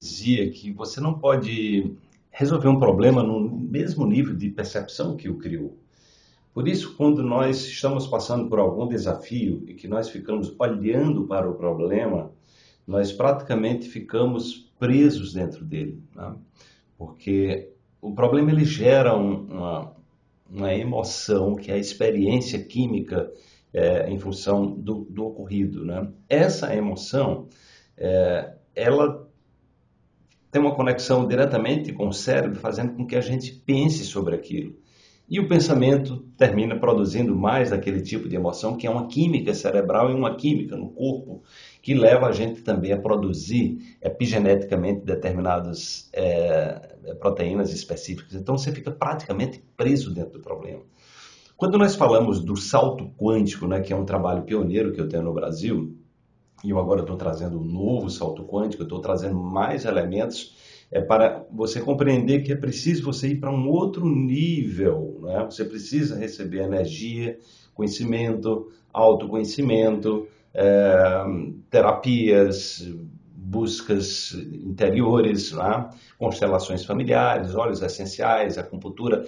dizia que você não pode resolver um problema no mesmo nível de percepção que o criou. Por isso, quando nós estamos passando por algum desafio e que nós ficamos olhando para o problema, nós praticamente ficamos presos dentro dele, né? porque o problema ele gera um, uma, uma emoção que é a experiência química é, em função do, do ocorrido. Né? Essa emoção, é, ela tem uma conexão diretamente com o cérebro, fazendo com que a gente pense sobre aquilo. E o pensamento termina produzindo mais daquele tipo de emoção, que é uma química cerebral e uma química no corpo, que leva a gente também a produzir epigeneticamente determinadas é, proteínas específicas. Então você fica praticamente preso dentro do problema. Quando nós falamos do salto quântico, né, que é um trabalho pioneiro que eu tenho no Brasil, e eu agora estou trazendo um novo salto quântico, estou trazendo mais elementos é para você compreender que é preciso você ir para um outro nível, né? Você precisa receber energia, conhecimento, autoconhecimento, é, terapias, buscas interiores, né? constelações familiares, óleos essenciais, acupuntura.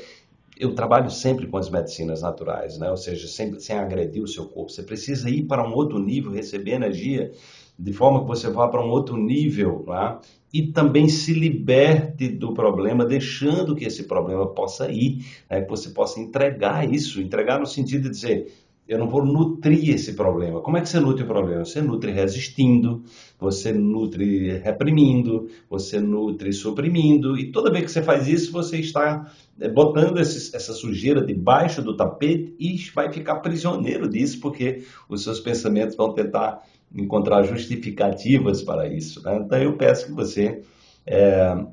Eu trabalho sempre com as medicinas naturais, né? ou seja, sempre sem agredir o seu corpo. Você precisa ir para um outro nível, receber energia de forma que você vá para um outro nível né? e também se liberte do problema, deixando que esse problema possa ir, né? que você possa entregar isso, entregar no sentido de dizer, eu não vou nutrir esse problema. Como é que você nutre o problema? Você nutre resistindo, você nutre reprimindo, você nutre suprimindo, e toda vez que você faz isso, você está eh, botando esse, essa sujeira debaixo do tapete e vai ficar prisioneiro disso, porque os seus pensamentos vão tentar encontrar justificativas para isso. Né? Então eu peço que você é,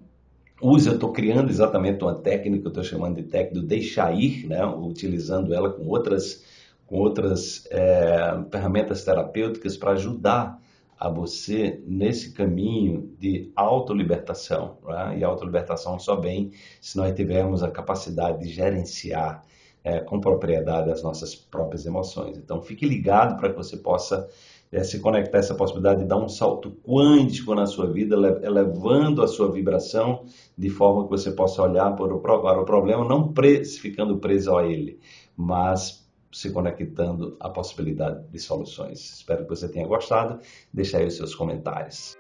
use, eu estou criando exatamente uma técnica, eu estou chamando de técnica do deixar ir, né? utilizando ela com outras, com outras é, ferramentas terapêuticas para ajudar a você nesse caminho de autolibertação. Né? E autolibertação só vem se nós tivermos a capacidade de gerenciar é, com propriedade as nossas próprias emoções. Então fique ligado para que você possa é, se conectar a essa possibilidade de dar um salto quântico na sua vida, elevando a sua vibração de forma que você possa olhar para o, para o problema, não pre ficando preso a ele, mas se conectando à possibilidade de soluções. Espero que você tenha gostado. Deixe aí os seus comentários.